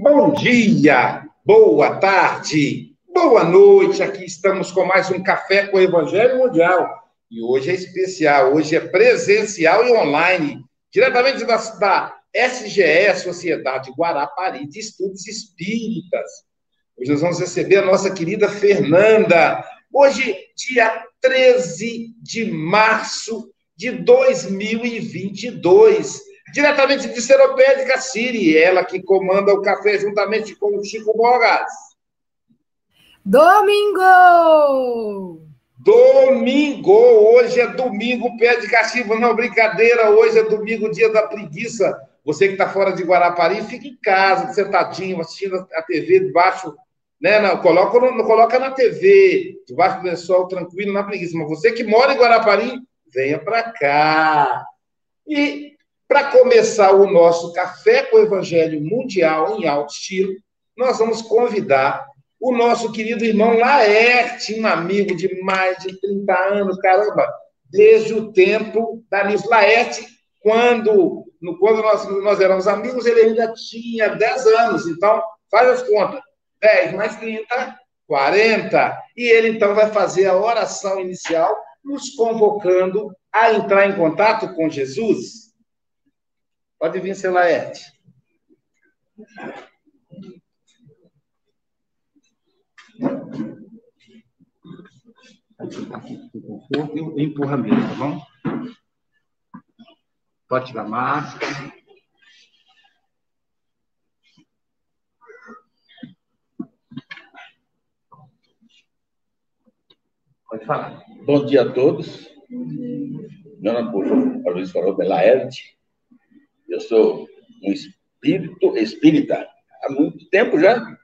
Bom dia, boa tarde, boa noite. Aqui estamos com mais um Café com o Evangelho Mundial. E hoje é especial, hoje é presencial e online, diretamente da, da SGE, Sociedade Guarapari de Estudos Espíritas. Hoje nós vamos receber a nossa querida Fernanda. Hoje, dia 13 de março de 2022 diretamente de Seropédica Siri, ela que comanda o café juntamente com o Chico Bogas. Domingo! Domingo! Hoje é domingo, pé de cachimbo, não brincadeira, hoje é domingo, dia da preguiça. Você que está fora de Guarapari, fica em casa, sentadinho, assistindo a TV debaixo, né? Não, coloca, não, coloca na TV, debaixo do lençol, tranquilo, na preguiça. Mas você que mora em Guarapari, venha para cá. E para começar o nosso Café com o Evangelho Mundial em alto estilo, nós vamos convidar o nosso querido irmão Laerte, um amigo de mais de 30 anos, caramba, desde o tempo da Liz Laerte, quando, quando nós, nós éramos amigos, ele ainda tinha 10 anos, então faz as contas, 10 mais 30, 40, e ele então vai fazer a oração inicial, nos convocando a entrar em contato com Jesus. Pode vir, seu Laerte. Eu empurra mesmo, tá bom? Pode tirar a máscara. Pode falar. Bom dia a todos. Meu nome é Luiz falou, Laerte. Eu sou um espírito espírita há muito tempo já.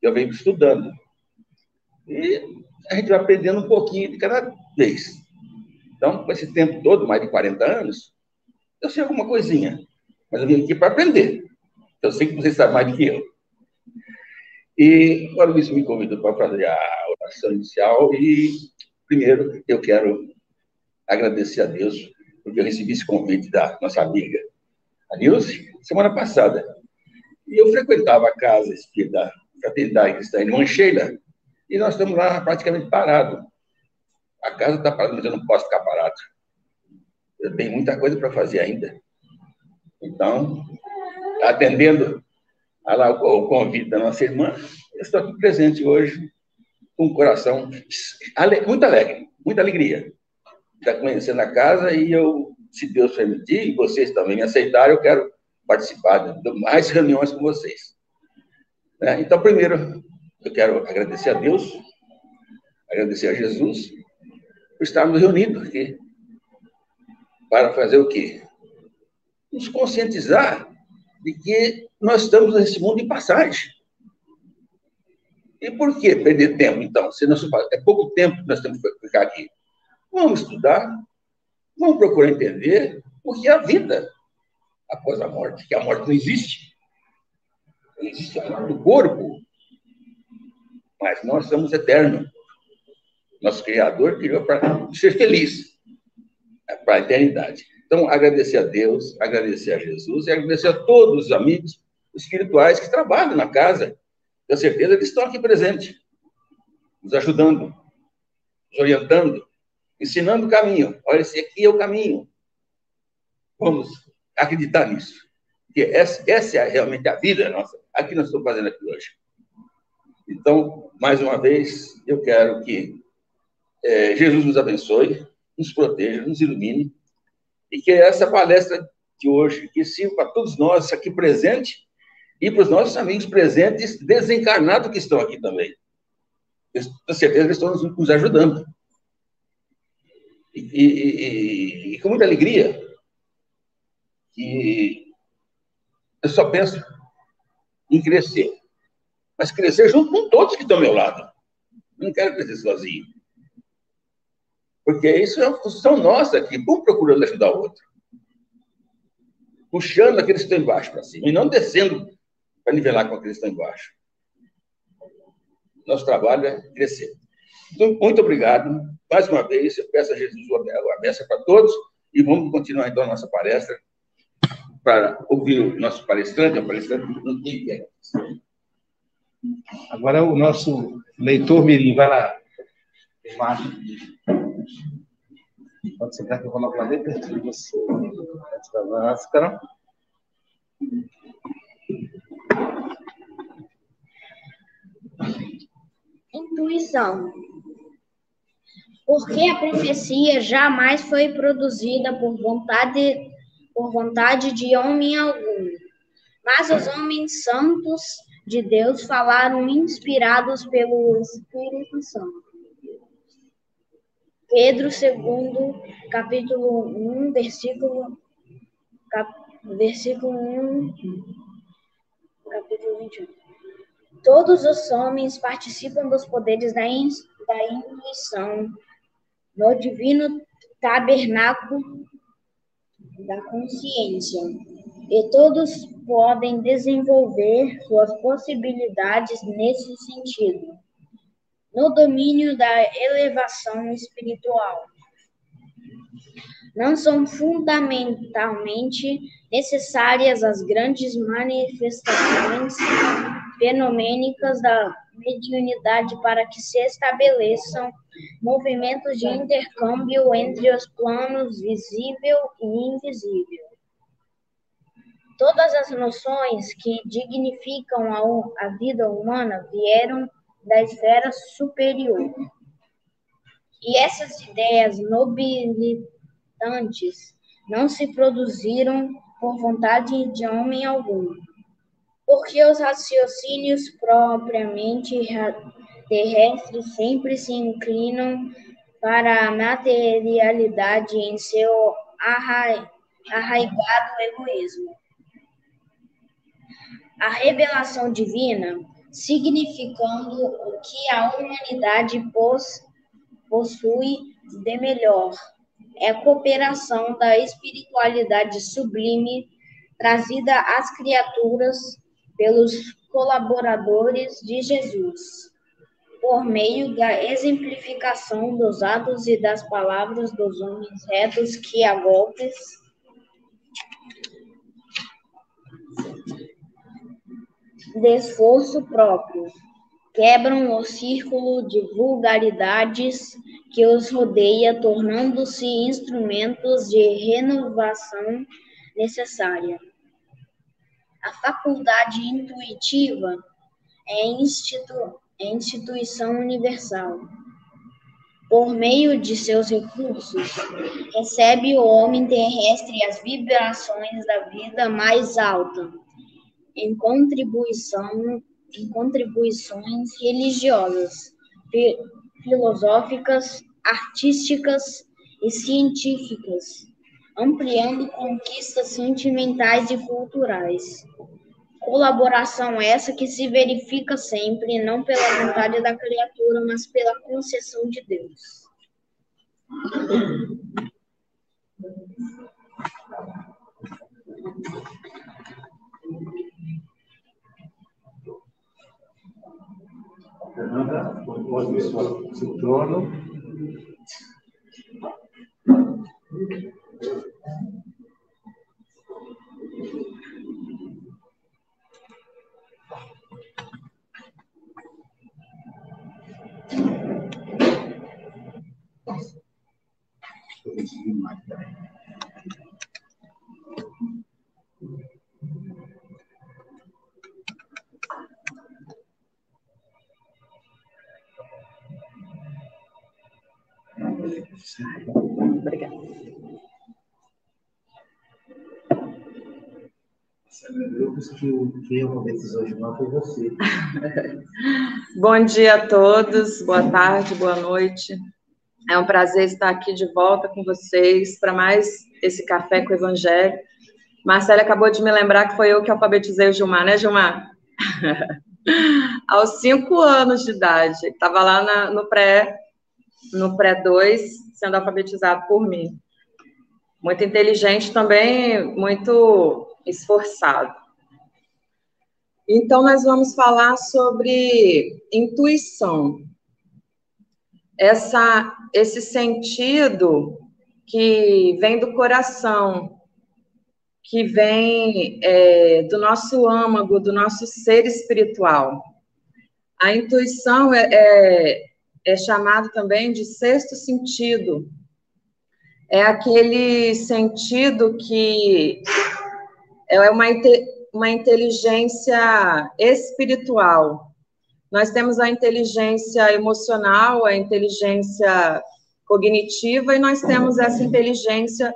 Eu venho estudando. E a gente vai aprendendo um pouquinho de cada vez. Então, com esse tempo todo, mais de 40 anos, eu sei alguma coisinha. Mas eu vim aqui para aprender. Eu sei que você sabe mais do que eu. E o Luiz me convidou para fazer a oração inicial. E, primeiro, eu quero agradecer a Deus porque eu recebi esse convite da nossa amiga a Nilce, semana passada. E eu frequentava a casa da Fraternidade Cristã em Mancheira, e nós estamos lá praticamente parados. A casa está parada, mas eu não posso ficar parado. Eu tenho muita coisa para fazer ainda. Então, atendendo a, o convite da nossa irmã, eu estou aqui presente hoje com um coração muito alegre, muita alegria. Está conhecendo a casa e eu se Deus permitir, e vocês também me aceitarem, eu quero participar de mais reuniões com vocês. Né? Então, primeiro, eu quero agradecer a Deus, agradecer a Jesus, por estarmos reunidos aqui. Para fazer o quê? Nos conscientizar de que nós estamos nesse mundo de passagem. E por que perder tempo, então? Se é pouco tempo que nós temos que ficar aqui. Vamos estudar, Vamos procurar entender o que é a vida após a morte, que a morte não existe. Não existe a morte do corpo. Mas nós somos eternos. Nosso Criador criou para ser feliz, é para a eternidade. Então, agradecer a Deus, agradecer a Jesus e agradecer a todos os amigos espirituais que trabalham na casa. Tenho certeza que eles estão aqui presentes, nos ajudando, nos orientando, ensinando o caminho. Olha, esse aqui é o caminho. Vamos acreditar nisso. Porque essa, essa é realmente a vida nossa. Aqui nós estamos fazendo aqui hoje. Então, mais uma vez, eu quero que é, Jesus nos abençoe, nos proteja, nos ilumine, e que essa palestra de hoje que sirva para todos nós aqui presentes e para os nossos amigos presentes desencarnados que estão aqui também. Tenho certeza que estão nos ajudando. E, e, e, com muita alegria que eu só penso em crescer. Mas crescer junto com todos que estão ao meu lado. Eu não quero crescer sozinho. Porque isso é uma função nossa aqui, um procurando ajudar o outro. Puxando aqueles que estão embaixo para cima, e não descendo para nivelar com aqueles que estão embaixo. Nosso trabalho é crescer. Então, muito obrigado. Mais uma vez, eu peço a Jesus uma benção para todos e vamos continuar então a nossa palestra para ouvir o nosso palestrante, o palestrante não tem Agora o nosso leitor Mirim, vai lá. Pode sentar que eu coloco lá bem perto de você. Da máscara. Intuição. Porque a profecia jamais foi produzida por vontade, por vontade de homem algum, mas os homens santos de Deus falaram inspirados pelo Espírito Santo. Pedro 2, capítulo 1, versículo, cap, versículo 1, capítulo 21. Todos os homens participam dos poderes da, in, da intuição no divino tabernáculo da consciência, e todos podem desenvolver suas possibilidades nesse sentido, no domínio da elevação espiritual. Não são fundamentalmente necessárias as grandes manifestações fenomênicas da mediunidade para que se estabeleçam movimentos de intercâmbio entre os planos visível e invisível. Todas as noções que dignificam a, a vida humana vieram da esfera superior. E essas ideias nobilitantes não se produziram por vontade de homem algum, porque os raciocínios propriamente terrestres sempre se inclinam para a materialidade em seu arraigado egoísmo. A revelação divina, significando o que a humanidade possui de melhor, é a cooperação da espiritualidade sublime trazida às criaturas pelos colaboradores de Jesus, por meio da exemplificação dos atos e das palavras dos homens retos que a golpes de esforço próprio quebram o círculo de vulgaridades que os rodeia, tornando-se instrumentos de renovação necessária. A faculdade intuitiva é, institu é instituição universal. Por meio de seus recursos, recebe o homem terrestre as vibrações da vida mais alta, em contribuição em contribuições religiosas, filosóficas, artísticas e científicas, ampliando conquistas sentimentais e culturais. Colaboração essa que se verifica sempre, não pela vontade da criatura, mas pela concessão de Deus. Fernanda, pode seu, seu trono. Não foi você. Bom dia a todos, boa tarde, boa noite. É um prazer estar aqui de volta com vocês para mais esse café com o Evangelho. Marcela acabou de me lembrar que foi eu que alfabetizei o Gilmar, né, Gilmar? Aos cinco anos de idade. Estava lá na, no pré no pré 2 sendo alfabetizado por mim. Muito inteligente também, muito esforçado. Então, nós vamos falar sobre intuição. Essa, esse sentido que vem do coração, que vem é, do nosso âmago, do nosso ser espiritual. A intuição é, é, é chamado também de sexto sentido. É aquele sentido que é uma, uma inteligência espiritual. Nós temos a inteligência emocional, a inteligência cognitiva, e nós temos essa inteligência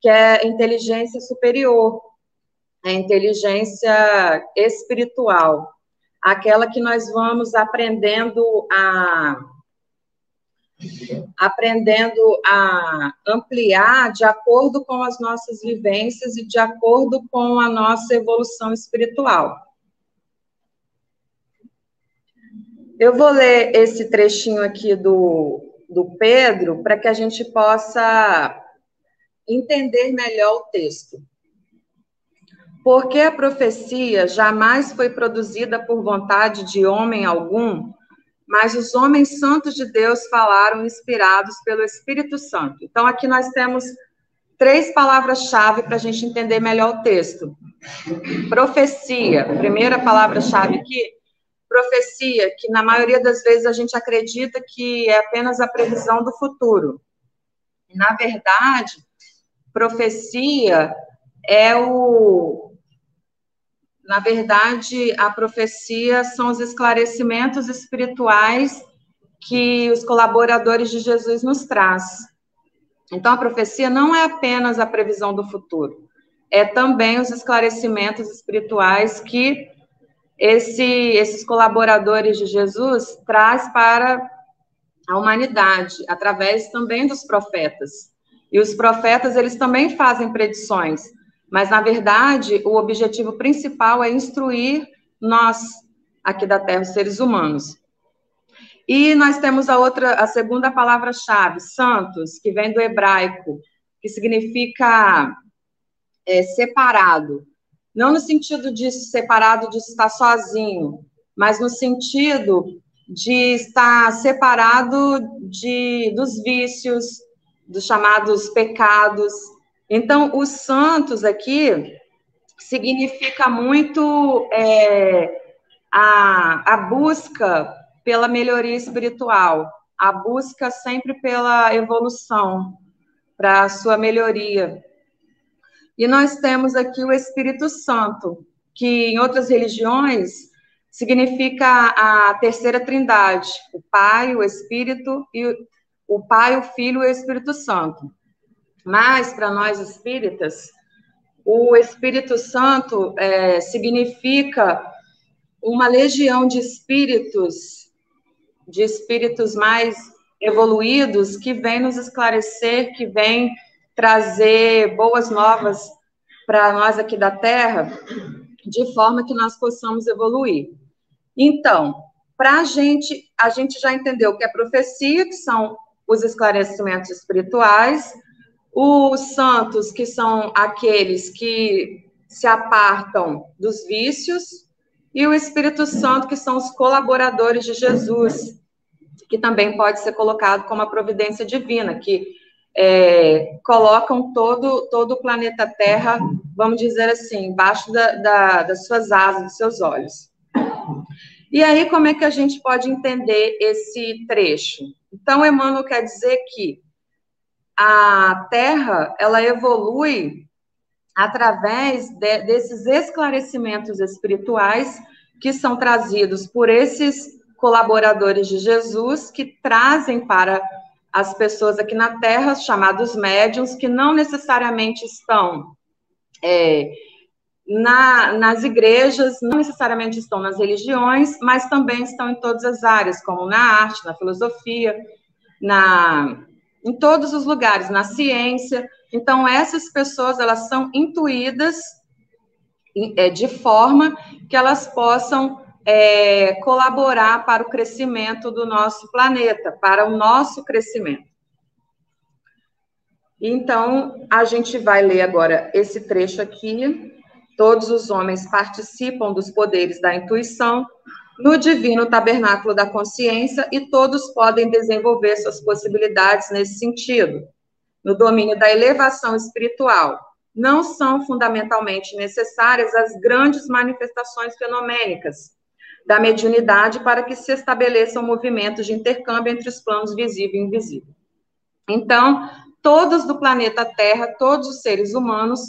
que é inteligência superior, a inteligência espiritual, aquela que nós vamos aprendendo a aprendendo a ampliar de acordo com as nossas vivências e de acordo com a nossa evolução espiritual. Eu vou ler esse trechinho aqui do, do Pedro para que a gente possa entender melhor o texto. Porque a profecia jamais foi produzida por vontade de homem algum, mas os homens santos de Deus falaram inspirados pelo Espírito Santo. Então, aqui nós temos três palavras-chave para a gente entender melhor o texto. Profecia, primeira palavra-chave aqui, profecia, que na maioria das vezes a gente acredita que é apenas a previsão do futuro. Na verdade, profecia é o na verdade, a profecia são os esclarecimentos espirituais que os colaboradores de Jesus nos traz. Então, a profecia não é apenas a previsão do futuro, é também os esclarecimentos espirituais que esse, esses colaboradores de Jesus traz para a humanidade, através também dos profetas. E os profetas, eles também fazem predições, mas, na verdade, o objetivo principal é instruir nós, aqui da Terra, os seres humanos. E nós temos a outra, a segunda palavra-chave, santos, que vem do hebraico, que significa é, separado. Não no sentido de separado de estar sozinho, mas no sentido de estar separado de, dos vícios, dos chamados pecados, então, os santos aqui significa muito é, a, a busca pela melhoria espiritual, a busca sempre pela evolução, para a sua melhoria. E nós temos aqui o Espírito Santo, que em outras religiões significa a terceira trindade, o Pai, o Espírito e o Pai, o Filho e o Espírito Santo. Mas, para nós espíritas, o Espírito Santo é, significa uma legião de espíritos, de espíritos mais evoluídos, que vem nos esclarecer, que vem trazer boas novas para nós aqui da Terra, de forma que nós possamos evoluir. Então, para a gente, a gente já entendeu que é profecia, que são os esclarecimentos espirituais, os santos, que são aqueles que se apartam dos vícios, e o Espírito Santo, que são os colaboradores de Jesus, que também pode ser colocado como a providência divina, que é, colocam todo, todo o planeta Terra, vamos dizer assim, embaixo da, da, das suas asas, dos seus olhos. E aí, como é que a gente pode entender esse trecho? Então, Emmanuel quer dizer que a Terra ela evolui através de, desses esclarecimentos espirituais que são trazidos por esses colaboradores de Jesus que trazem para as pessoas aqui na Terra, chamados médiums, que não necessariamente estão é, na, nas igrejas, não necessariamente estão nas religiões, mas também estão em todas as áreas, como na arte, na filosofia, na em todos os lugares, na ciência. Então, essas pessoas, elas são intuídas é, de forma que elas possam é, colaborar para o crescimento do nosso planeta, para o nosso crescimento. Então, a gente vai ler agora esse trecho aqui. Todos os homens participam dos poderes da intuição, no divino tabernáculo da consciência e todos podem desenvolver suas possibilidades nesse sentido, no domínio da elevação espiritual, não são fundamentalmente necessárias as grandes manifestações fenomênicas da mediunidade para que se estabeleçam movimentos de intercâmbio entre os planos visível e invisível. Então, todos do planeta Terra, todos os seres humanos,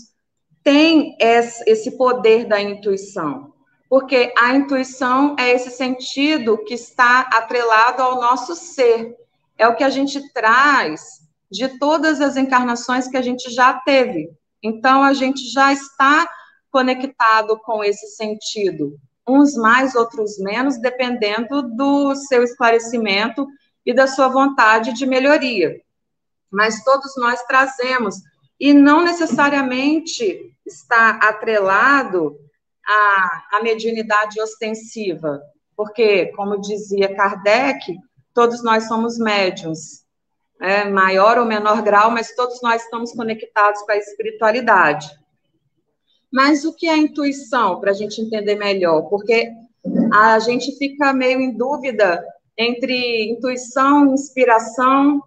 têm esse poder da intuição, porque a intuição é esse sentido que está atrelado ao nosso ser, é o que a gente traz de todas as encarnações que a gente já teve. Então, a gente já está conectado com esse sentido, uns mais, outros menos, dependendo do seu esclarecimento e da sua vontade de melhoria. Mas todos nós trazemos, e não necessariamente está atrelado à, à mediunidade ostensiva, porque, como dizia Kardec, todos nós somos médiums, é, maior ou menor grau, mas todos nós estamos conectados com a espiritualidade. Mas o que é intuição, para a gente entender melhor? Porque a gente fica meio em dúvida entre intuição inspiração.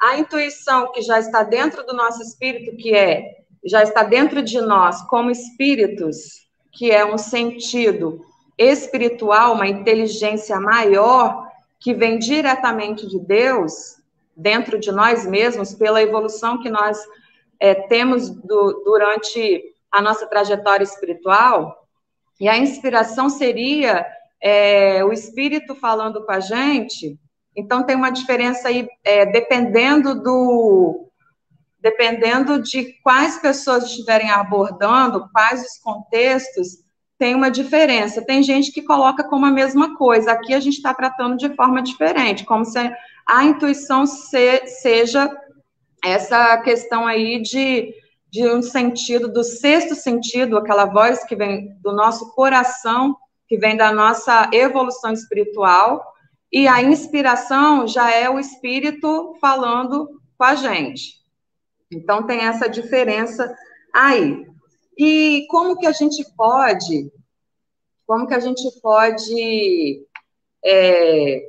A intuição que já está dentro do nosso espírito, que é, já está dentro de nós como espíritos, que é um sentido espiritual, uma inteligência maior, que vem diretamente de Deus, dentro de nós mesmos, pela evolução que nós é, temos do, durante a nossa trajetória espiritual, e a inspiração seria é, o Espírito falando com a gente. Então tem uma diferença aí, é, dependendo do dependendo de quais pessoas estiverem abordando, quais os contextos, tem uma diferença. Tem gente que coloca como a mesma coisa. Aqui a gente está tratando de forma diferente, como se a intuição se, seja essa questão aí de, de um sentido, do sexto sentido, aquela voz que vem do nosso coração, que vem da nossa evolução espiritual, e a inspiração já é o espírito falando com a gente. Então tem essa diferença aí. E como que a gente pode, como que a gente pode é,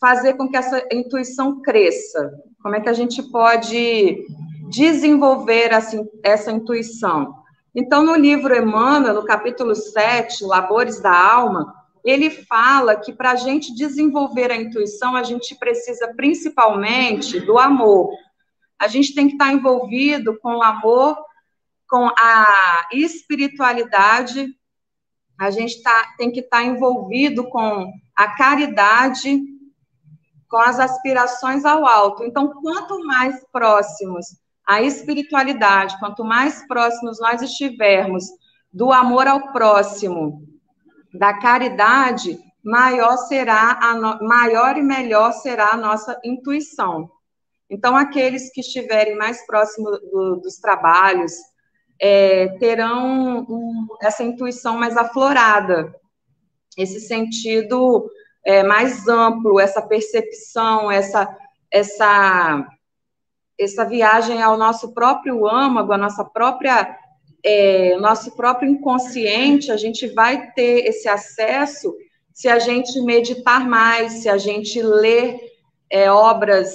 fazer com que essa intuição cresça? Como é que a gente pode desenvolver essa, essa intuição? Então, no livro Emmanuel, no capítulo 7, Labores da Alma, ele fala que para a gente desenvolver a intuição, a gente precisa principalmente do amor. A gente tem que estar envolvido com o amor com a espiritualidade, a gente tá, tem que estar envolvido com a caridade, com as aspirações ao alto. Então, quanto mais próximos à espiritualidade, quanto mais próximos nós estivermos do amor ao próximo, da caridade, maior será a maior e melhor será a nossa intuição. Então, aqueles que estiverem mais próximos do, dos trabalhos, é, terão um, essa intuição mais aflorada, esse sentido é, mais amplo, essa percepção, essa, essa, essa viagem ao nosso próprio âmago, a nossa própria, é, nosso próprio inconsciente, a gente vai ter esse acesso se a gente meditar mais, se a gente ler é, obras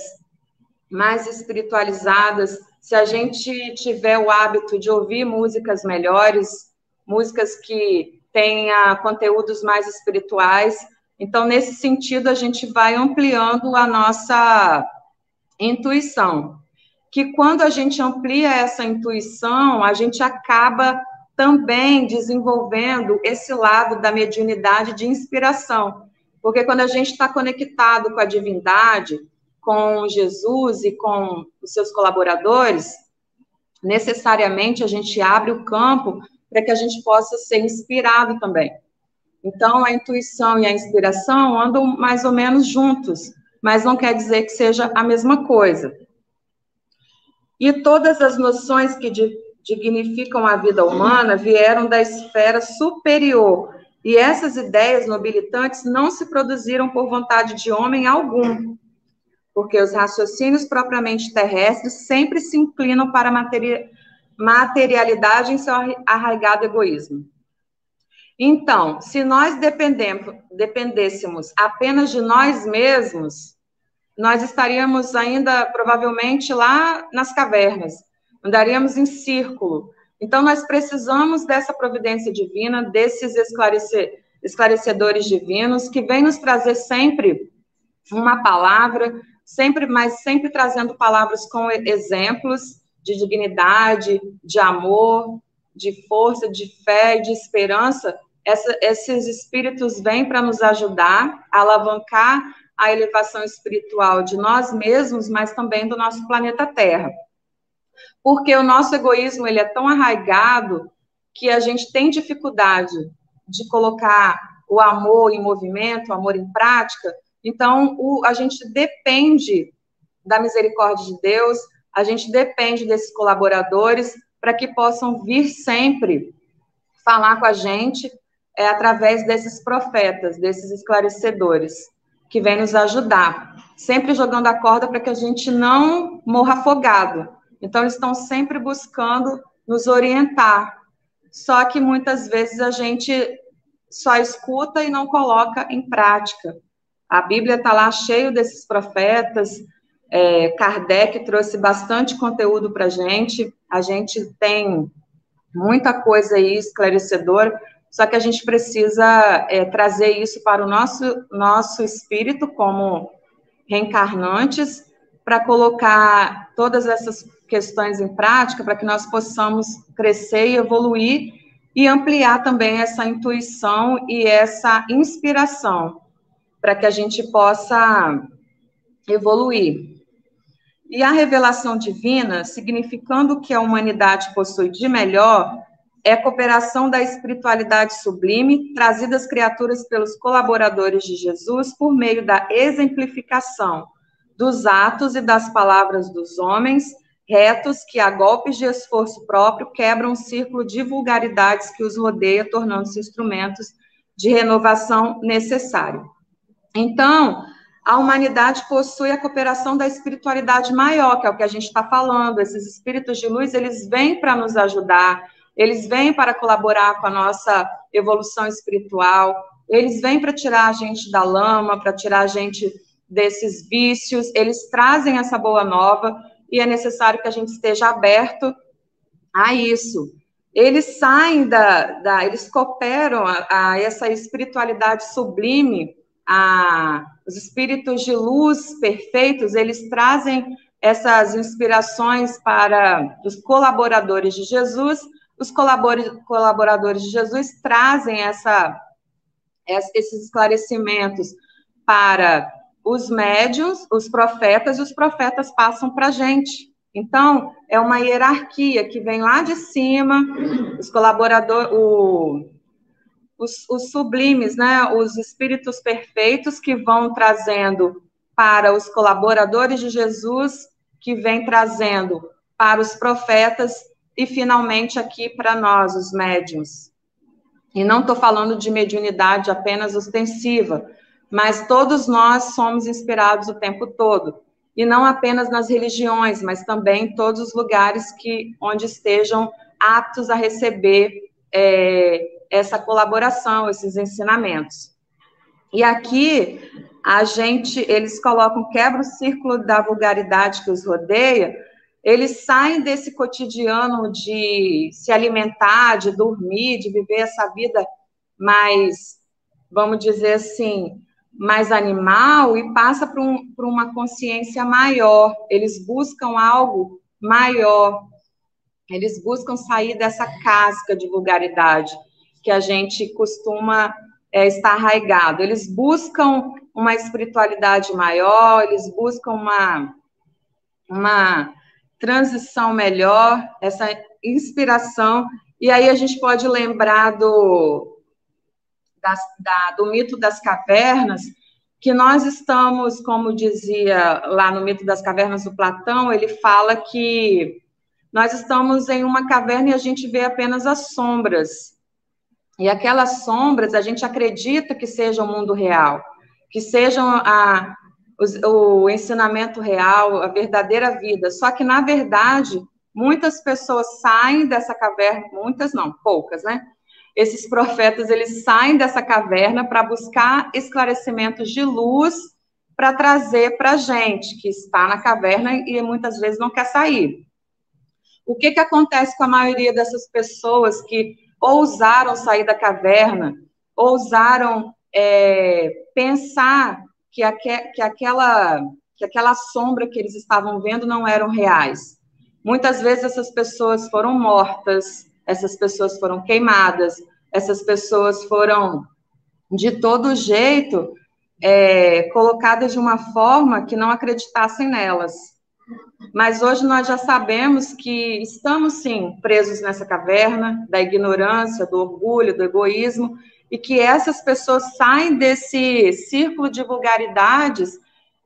mais espiritualizadas, se a gente tiver o hábito de ouvir músicas melhores, músicas que tenha conteúdos mais espirituais, então nesse sentido a gente vai ampliando a nossa intuição. Que quando a gente amplia essa intuição, a gente acaba também desenvolvendo esse lado da mediunidade de inspiração. Porque quando a gente está conectado com a divindade, com Jesus e com os seus colaboradores, necessariamente a gente abre o campo para que a gente possa ser inspirado também. Então, a intuição e a inspiração andam mais ou menos juntos, mas não quer dizer que seja a mesma coisa. E todas as noções que dignificam a vida humana vieram da esfera superior, e essas ideias nobilitantes não se produziram por vontade de homem algum, porque os raciocínios propriamente terrestres sempre se inclinam para a materialidade em seu arraigado egoísmo. Então, se nós dependêssemos apenas de nós mesmos, nós estaríamos ainda provavelmente lá nas cavernas. andaríamos em círculo. Então, nós precisamos dessa providência divina, desses esclarecedores divinos, que vêm nos trazer sempre uma palavra, sempre, mas sempre trazendo palavras com exemplos de dignidade, de amor, de força, de fé e de esperança. Essa, esses espíritos vêm para nos ajudar a alavancar a elevação espiritual de nós mesmos, mas também do nosso planeta Terra. Porque o nosso egoísmo ele é tão arraigado que a gente tem dificuldade de colocar o amor em movimento, o amor em prática. Então, o, a gente depende da misericórdia de Deus, a gente depende desses colaboradores para que possam vir sempre falar com a gente é, através desses profetas, desses esclarecedores, que vêm nos ajudar, sempre jogando a corda para que a gente não morra afogado. Então, eles estão sempre buscando nos orientar. Só que muitas vezes a gente só escuta e não coloca em prática. A Bíblia está lá cheio desses profetas, é, Kardec trouxe bastante conteúdo para a gente, a gente tem muita coisa aí esclarecedora, só que a gente precisa é, trazer isso para o nosso, nosso espírito como reencarnantes, para colocar todas essas questões em prática, para que nós possamos crescer e evoluir e ampliar também essa intuição e essa inspiração, para que a gente possa evoluir. E a revelação divina, significando que a humanidade possui de melhor, é a cooperação da espiritualidade sublime, trazida às criaturas pelos colaboradores de Jesus por meio da exemplificação dos atos e das palavras dos homens, retos que, a golpes de esforço próprio, quebram o círculo de vulgaridades que os rodeia, tornando-se instrumentos de renovação necessário. Então, a humanidade possui a cooperação da espiritualidade maior, que é o que a gente está falando. Esses espíritos de luz, eles vêm para nos ajudar, eles vêm para colaborar com a nossa evolução espiritual, eles vêm para tirar a gente da lama, para tirar a gente desses vícios, eles trazem essa boa nova e é necessário que a gente esteja aberto a isso. Eles saem da, da eles cooperam a, a essa espiritualidade sublime a, os espíritos de luz perfeitos, eles trazem essas inspirações para os colaboradores de Jesus, os colaboradores de Jesus trazem essa, esses esclarecimentos para os médios, os profetas, e os profetas passam para a gente. Então, é uma hierarquia que vem lá de cima, os colaboradores, os, os sublimes, né, os espíritos perfeitos que vão trazendo para os colaboradores de Jesus, que vem trazendo para os profetas e finalmente aqui para nós, os médiums. E não estou falando de mediunidade apenas ostensiva, mas todos nós somos inspirados o tempo todo. E não apenas nas religiões, mas também em todos os lugares que onde estejam aptos a receber é, essa colaboração, esses ensinamentos. E aqui a gente, eles colocam quebra o círculo da vulgaridade que os rodeia, eles saem desse cotidiano de se alimentar, de dormir, de viver essa vida mais, vamos dizer assim, mais animal e passa para um, uma consciência maior. Eles buscam algo maior. Eles buscam sair dessa casca de vulgaridade que a gente costuma é, estar arraigado. Eles buscam uma espiritualidade maior, eles buscam uma, uma transição melhor, essa inspiração. E aí a gente pode lembrar do, da, do mito das cavernas, que nós estamos, como dizia lá no mito das cavernas do Platão, ele fala que nós estamos em uma caverna e a gente vê apenas as sombras. E aquelas sombras, a gente acredita que seja o mundo real, que sejam a, o, o ensinamento real, a verdadeira vida. Só que, na verdade, muitas pessoas saem dessa caverna, muitas não, poucas, né? Esses profetas, eles saem dessa caverna para buscar esclarecimentos de luz para trazer para a gente, que está na caverna e muitas vezes não quer sair. O que, que acontece com a maioria dessas pessoas que ousaram sair da caverna, ousaram é, pensar que, aque, que, aquela, que aquela sombra que eles estavam vendo não eram reais? Muitas vezes essas pessoas foram mortas, essas pessoas foram queimadas, essas pessoas foram, de todo jeito, é, colocadas de uma forma que não acreditassem nelas. Mas hoje nós já sabemos que estamos, sim, presos nessa caverna da ignorância, do orgulho, do egoísmo, e que essas pessoas saem desse círculo de vulgaridades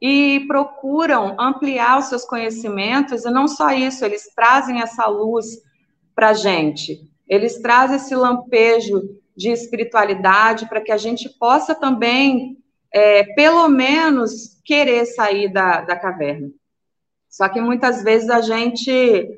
e procuram ampliar os seus conhecimentos, e não só isso, eles trazem essa luz para a gente, eles trazem esse lampejo de espiritualidade para que a gente possa também é, pelo menos querer sair da, da caverna. Só que muitas vezes a gente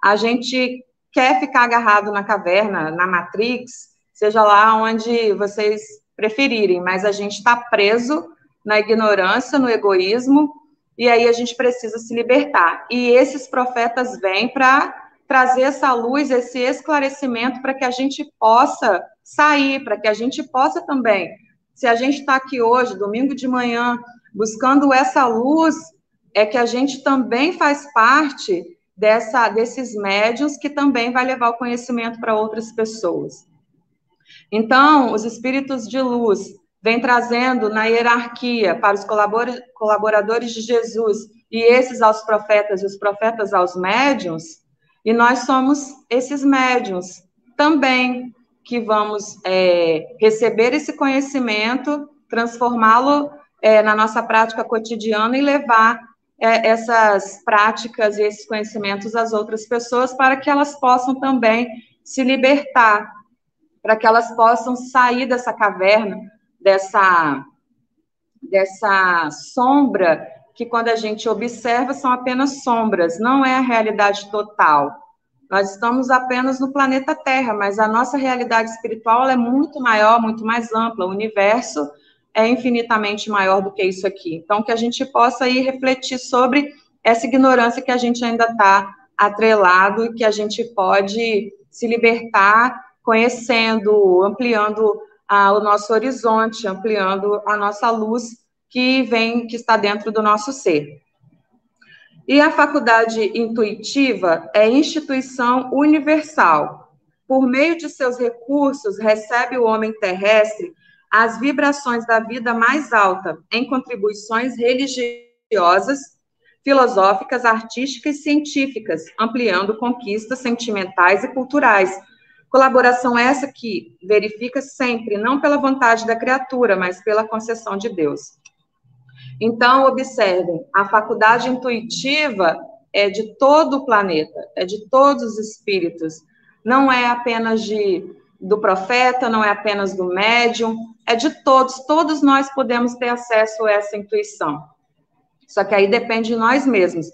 a gente quer ficar agarrado na caverna, na Matrix, seja lá onde vocês preferirem, mas a gente está preso na ignorância, no egoísmo, e aí a gente precisa se libertar. E esses profetas vêm para trazer essa luz, esse esclarecimento para que a gente possa sair, para que a gente possa também se a gente está aqui hoje, domingo de manhã, buscando essa luz, é que a gente também faz parte dessa, desses médios que também vai levar o conhecimento para outras pessoas. Então, os espíritos de luz vêm trazendo na hierarquia para os colaboradores de Jesus e esses aos profetas e os profetas aos médiums, e nós somos esses médiums também que vamos é, receber esse conhecimento, transformá-lo é, na nossa prática cotidiana e levar é, essas práticas e esses conhecimentos às outras pessoas para que elas possam também se libertar, para que elas possam sair dessa caverna, dessa, dessa sombra que quando a gente observa são apenas sombras, não é a realidade total. Nós estamos apenas no planeta Terra, mas a nossa realidade espiritual é muito maior, muito mais ampla. O universo é infinitamente maior do que isso aqui. Então, que a gente possa aí refletir sobre essa ignorância que a gente ainda está atrelado e que a gente pode se libertar conhecendo, ampliando o nosso horizonte, ampliando a nossa luz que vem, que está dentro do nosso ser. E a faculdade intuitiva é instituição universal. Por meio de seus recursos, recebe o homem terrestre as vibrações da vida mais alta em contribuições religiosas, filosóficas, artísticas e científicas, ampliando conquistas sentimentais e culturais. Colaboração essa que verifica sempre, não pela vontade da criatura, mas pela concessão de Deus. Então, observem, a faculdade intuitiva é de todo o planeta, é de todos os espíritos. Não é apenas de, do profeta, não é apenas do médium, é de todos. Todos nós podemos ter acesso a essa intuição. Só que aí depende de nós mesmos.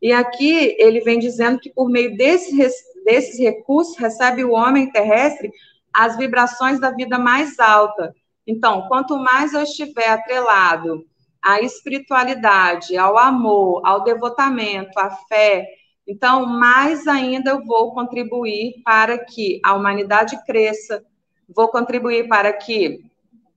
E aqui ele vem dizendo que por meio desses, desses recursos recebe o homem terrestre as vibrações da vida mais alta. Então, quanto mais eu estiver atrelado à espiritualidade, ao amor, ao devotamento, à fé. Então, mais ainda eu vou contribuir para que a humanidade cresça, vou contribuir para que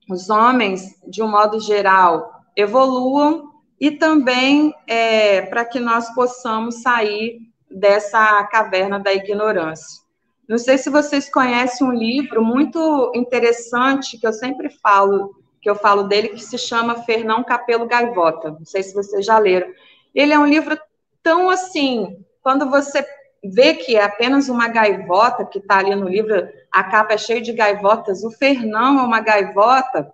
os homens, de um modo geral, evoluam e também é, para que nós possamos sair dessa caverna da ignorância. Não sei se vocês conhecem um livro muito interessante que eu sempre falo que eu falo dele, que se chama Fernão Capelo Gaivota. Não sei se vocês já leram. Ele é um livro tão assim, quando você vê que é apenas uma gaivota que está ali no livro, a capa é cheia de gaivotas, o Fernão é uma gaivota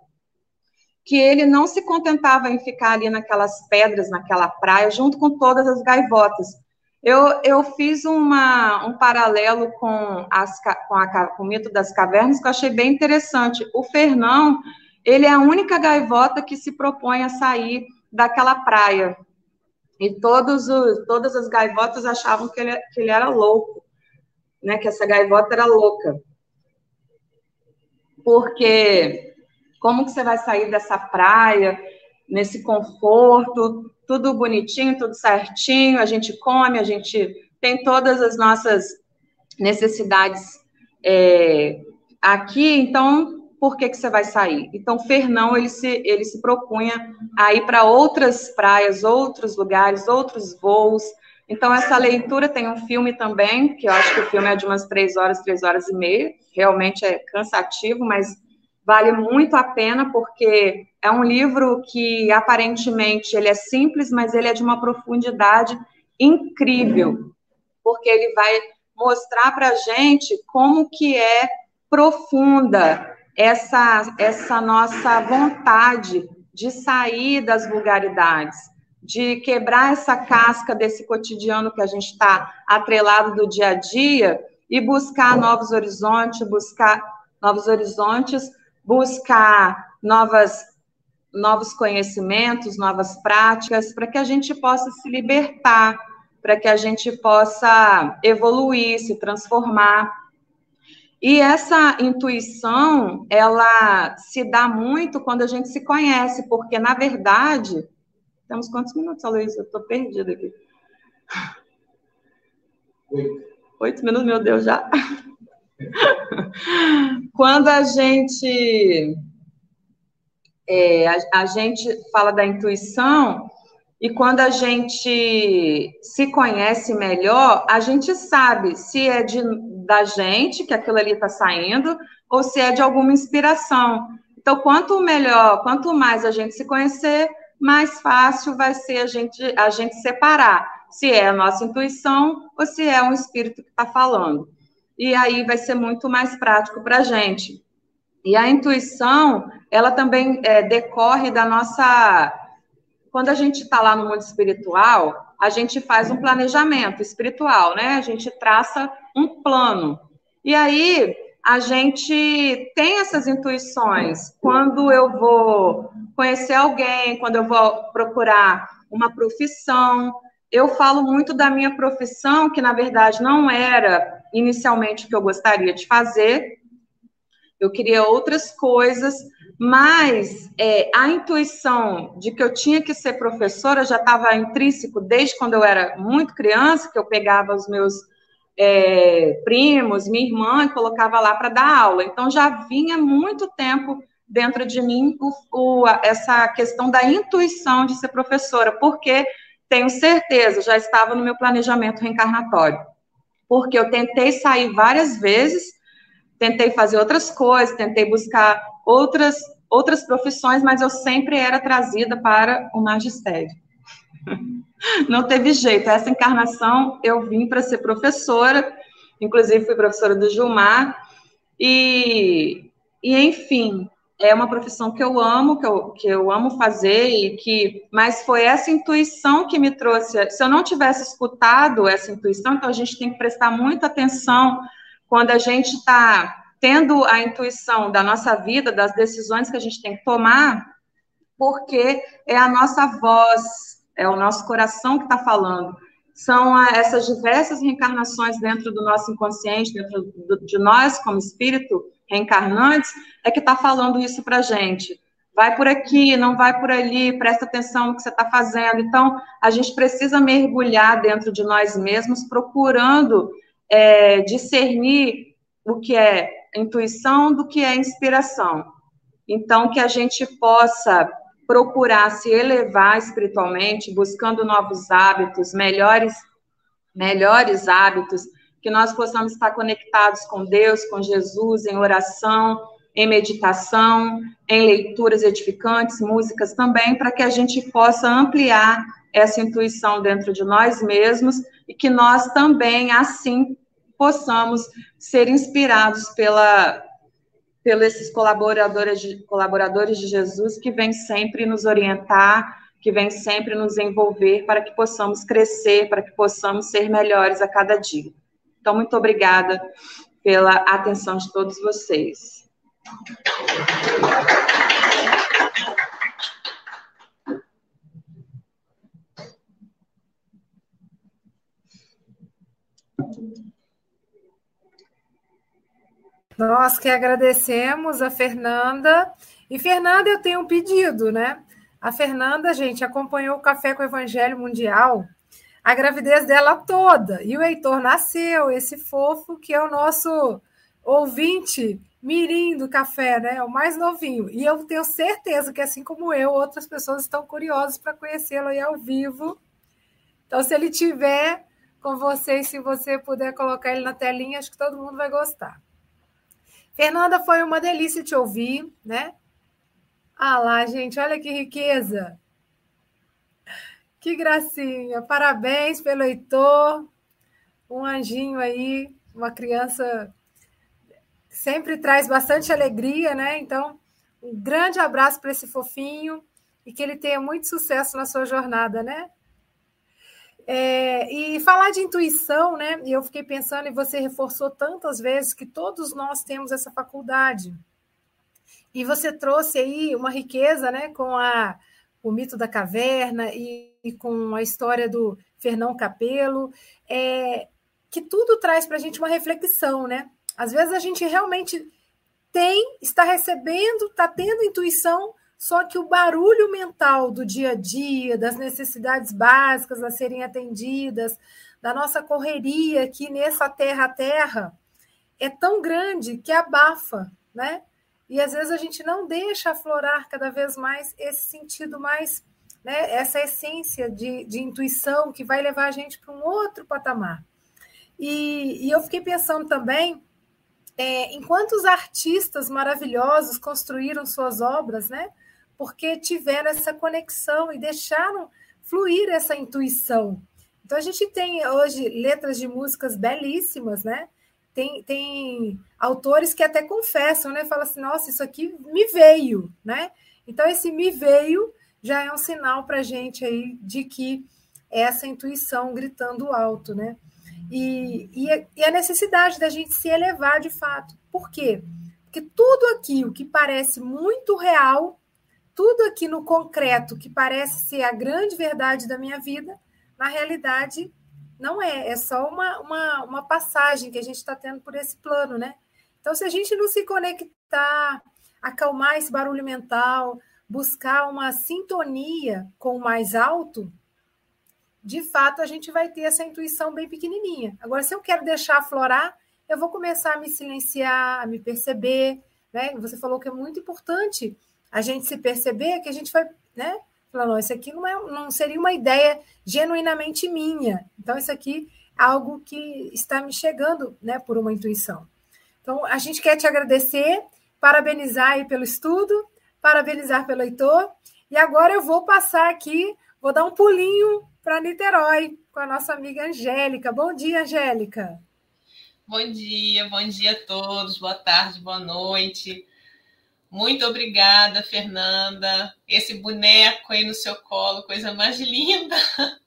que ele não se contentava em ficar ali naquelas pedras, naquela praia, junto com todas as gaivotas. Eu, eu fiz uma, um paralelo com, as, com, a, com o mito das cavernas que eu achei bem interessante. O Fernão, ele é a única gaivota que se propõe a sair daquela praia. E todos os, todas as gaivotas achavam que ele, que ele era louco, né? Que essa gaivota era louca. Porque como que você vai sair dessa praia nesse conforto, tudo bonitinho, tudo certinho, a gente come, a gente tem todas as nossas necessidades é, aqui, então por que, que você vai sair? Então, Fernão, ele se, ele se propunha a ir para outras praias, outros lugares, outros voos. Então, essa leitura tem um filme também, que eu acho que o filme é de umas três horas, três horas e meia. Realmente é cansativo, mas vale muito a pena, porque é um livro que, aparentemente, ele é simples, mas ele é de uma profundidade incrível, porque ele vai mostrar para a gente como que é profunda essa, essa nossa vontade de sair das vulgaridades, de quebrar essa casca desse cotidiano que a gente está atrelado do dia a dia e buscar novos horizontes, buscar novos horizontes, buscar novas novos conhecimentos, novas práticas, para que a gente possa se libertar, para que a gente possa evoluir, se transformar. E essa intuição, ela se dá muito quando a gente se conhece, porque, na verdade, temos quantos minutos, Aloysio? Eu estou perdida aqui. Oito. Oito minutos, meu Deus, já. quando a gente é, a, a gente fala da intuição, e quando a gente se conhece melhor, a gente sabe se é de, da gente que aquilo ali está saindo ou se é de alguma inspiração. Então, quanto melhor, quanto mais a gente se conhecer, mais fácil vai ser a gente, a gente separar se é a nossa intuição ou se é um espírito que está falando. E aí vai ser muito mais prático para a gente. E a intuição, ela também é, decorre da nossa quando a gente está lá no mundo espiritual, a gente faz um planejamento espiritual, né? A gente traça um plano. E aí a gente tem essas intuições. Quando eu vou conhecer alguém, quando eu vou procurar uma profissão, eu falo muito da minha profissão, que na verdade não era inicialmente o que eu gostaria de fazer. Eu queria outras coisas, mas é, a intuição de que eu tinha que ser professora já estava intrínseco desde quando eu era muito criança, que eu pegava os meus é, primos, minha irmã, e colocava lá para dar aula. Então já vinha muito tempo dentro de mim o, o, essa questão da intuição de ser professora, porque tenho certeza, já estava no meu planejamento reencarnatório. Porque eu tentei sair várias vezes, tentei fazer outras coisas, tentei buscar outras, outras profissões, mas eu sempre era trazida para o magistério. Não teve jeito. Essa encarnação eu vim para ser professora, inclusive fui professora do Gilmar, e, e enfim, é uma profissão que eu amo, que eu, que eu amo fazer, e que, mas foi essa intuição que me trouxe. Se eu não tivesse escutado essa intuição, então a gente tem que prestar muita atenção quando a gente está tendo a intuição da nossa vida, das decisões que a gente tem que tomar, porque é a nossa voz, é o nosso coração que está falando. São essas diversas reencarnações dentro do nosso inconsciente, dentro de nós, como espírito reencarnantes, é que está falando isso para a gente. Vai por aqui, não vai por ali, presta atenção no que você está fazendo. Então, a gente precisa mergulhar dentro de nós mesmos, procurando é, discernir o que é intuição do que é inspiração. Então, que a gente possa procurar se elevar espiritualmente, buscando novos hábitos, melhores, melhores hábitos, que nós possamos estar conectados com Deus, com Jesus, em oração, em meditação, em leituras edificantes, músicas também, para que a gente possa ampliar essa intuição dentro de nós mesmos e que nós também, assim, possamos ser inspirados pela, pelos colaboradores de, colaboradores de Jesus que vêm sempre nos orientar, que vêm sempre nos envolver para que possamos crescer, para que possamos ser melhores a cada dia. Então, muito obrigada pela atenção de todos vocês. Nós que agradecemos a Fernanda. E, Fernanda, eu tenho um pedido, né? A Fernanda, gente, acompanhou o Café com o Evangelho Mundial a gravidez dela toda. E o Heitor nasceu, esse fofo que é o nosso ouvinte mirim do café, né? O mais novinho. E eu tenho certeza que, assim como eu, outras pessoas estão curiosas para conhecê-lo aí ao vivo. Então, se ele tiver com vocês, se você puder colocar ele na telinha, acho que todo mundo vai gostar. Fernanda, foi uma delícia te ouvir, né? Ah lá, gente, olha que riqueza. Que gracinha. Parabéns pelo Heitor. Um anjinho aí, uma criança sempre traz bastante alegria, né? Então, um grande abraço para esse fofinho e que ele tenha muito sucesso na sua jornada, né? É, e falar de intuição, né? E eu fiquei pensando, e você reforçou tantas vezes que todos nós temos essa faculdade. E você trouxe aí uma riqueza, né? Com a, o mito da caverna e, e com a história do Fernão Capelo, é, que tudo traz para a gente uma reflexão, né? Às vezes a gente realmente tem, está recebendo, está tendo intuição, só que o barulho mental do dia a dia, das necessidades básicas a serem atendidas, da nossa correria aqui nessa terra a terra, é tão grande que abafa, né? E às vezes a gente não deixa aflorar cada vez mais esse sentido mais, né? Essa essência de, de intuição que vai levar a gente para um outro patamar. E, e eu fiquei pensando também é, enquanto os artistas maravilhosos construíram suas obras, né? Porque tiveram essa conexão e deixaram fluir essa intuição. Então a gente tem hoje letras de músicas belíssimas, né? Tem, tem autores que até confessam, né? Fala assim, nossa, isso aqui me veio, né? Então esse me veio já é um sinal para gente aí de que é essa intuição gritando alto, né? E, e, e a necessidade da gente se elevar de fato. Por quê? Porque tudo aquilo que parece muito real, tudo aqui no concreto que parece ser a grande verdade da minha vida, na realidade não é, é só uma, uma, uma passagem que a gente está tendo por esse plano, né? Então, se a gente não se conectar, acalmar esse barulho mental, buscar uma sintonia com o mais alto, de fato a gente vai ter essa intuição bem pequenininha. Agora, se eu quero deixar aflorar, eu vou começar a me silenciar, a me perceber, né? Você falou que é muito importante a gente se perceber, que a gente vai, né? Falar, não, isso aqui não, é, não seria uma ideia genuinamente minha. Então, isso aqui é algo que está me chegando, né, por uma intuição. Então, a gente quer te agradecer, parabenizar aí pelo estudo, parabenizar pelo Heitor. E agora eu vou passar aqui, vou dar um pulinho para Niterói com a nossa amiga Angélica. Bom dia, Angélica. Bom dia, bom dia a todos, boa tarde, boa noite. Muito obrigada, Fernanda. Esse boneco aí no seu colo, coisa mais linda.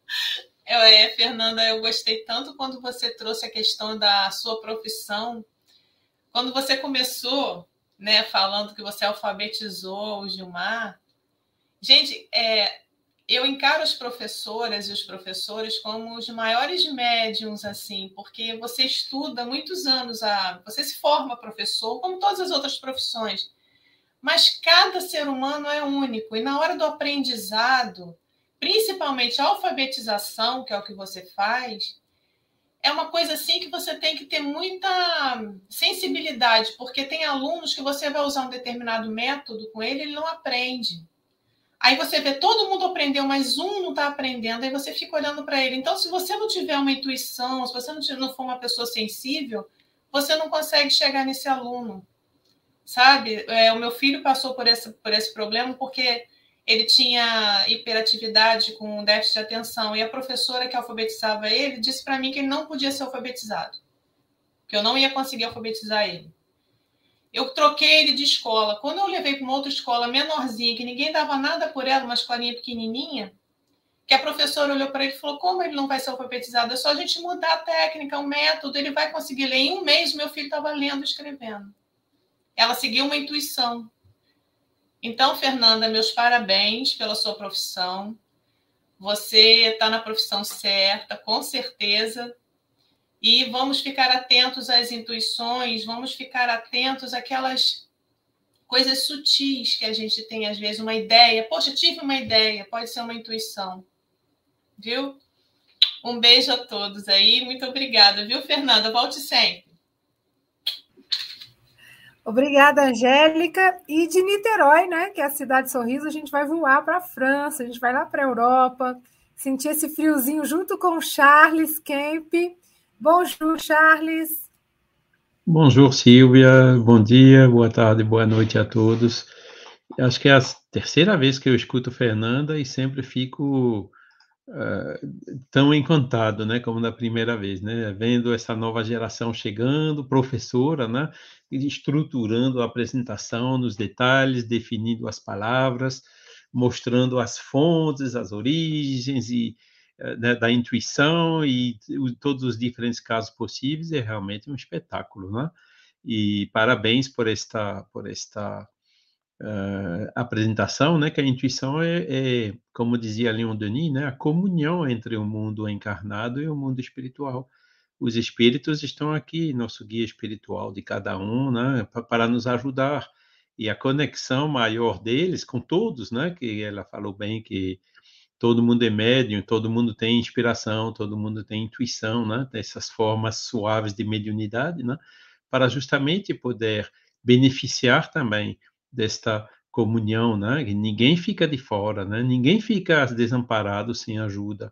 É, Fernanda, eu gostei tanto quando você trouxe a questão da sua profissão. Quando você começou, né, falando que você alfabetizou o Gilmar. Gente, é, eu encaro as professoras e os professores como os maiores médiums, assim, porque você estuda muitos anos, a, você se forma professor, como todas as outras profissões, mas cada ser humano é único, e na hora do aprendizado, principalmente a alfabetização, que é o que você faz, é uma coisa assim que você tem que ter muita sensibilidade, porque tem alunos que você vai usar um determinado método com ele, ele não aprende. Aí você vê todo mundo aprendeu, mas um não está aprendendo, aí você fica olhando para ele. Então, se você não tiver uma intuição, se você não for uma pessoa sensível, você não consegue chegar nesse aluno. Sabe? É, o meu filho passou por esse, por esse problema porque ele tinha hiperatividade com déficit de atenção e a professora que alfabetizava ele disse para mim que ele não podia ser alfabetizado, que eu não ia conseguir alfabetizar ele. Eu troquei ele de escola. Quando eu levei para uma outra escola menorzinha, que ninguém dava nada por ela, uma escolinha pequenininha, que a professora olhou para ele e falou: Como ele não vai ser alfabetizado? É só a gente mudar a técnica, o método, ele vai conseguir ler. Em um mês, meu filho estava lendo e escrevendo. Ela seguiu uma intuição. Então, Fernanda, meus parabéns pela sua profissão. Você está na profissão certa, com certeza. E vamos ficar atentos às intuições, vamos ficar atentos àquelas coisas sutis que a gente tem, às vezes, uma ideia. Poxa, tive uma ideia, pode ser uma intuição. Viu? Um beijo a todos aí, muito obrigada, viu, Fernanda? Volte sempre. Obrigada, Angélica. E de Niterói, né, que é a cidade de Sorriso, a gente vai voar para a França, a gente vai lá para a Europa, sentir esse friozinho junto com o Charles Kemp. Bonjour, Charles. Bonjour, Silvia. Bom dia, boa tarde, boa noite a todos. Acho que é a terceira vez que eu escuto Fernanda e sempre fico tão encantado, né, como na primeira vez, né, vendo essa nova geração chegando, professora, né, estruturando a apresentação nos detalhes, definindo as palavras, mostrando as fontes, as origens e uh, né, da intuição e todos os diferentes casos possíveis, é realmente um espetáculo, né? E parabéns por esta por esta uh, apresentação, né, que a intuição é, é, como dizia Leon Denis, né, a comunhão entre o mundo encarnado e o mundo espiritual. Os espíritos estão aqui, nosso guia espiritual de cada um, né, para nos ajudar. E a conexão maior deles com todos, né, que ela falou bem que todo mundo é médium, todo mundo tem inspiração, todo mundo tem intuição, né, dessas formas suaves de mediunidade, né, para justamente poder beneficiar também desta comunhão, né? Ninguém fica de fora, né? Ninguém fica desamparado sem ajuda.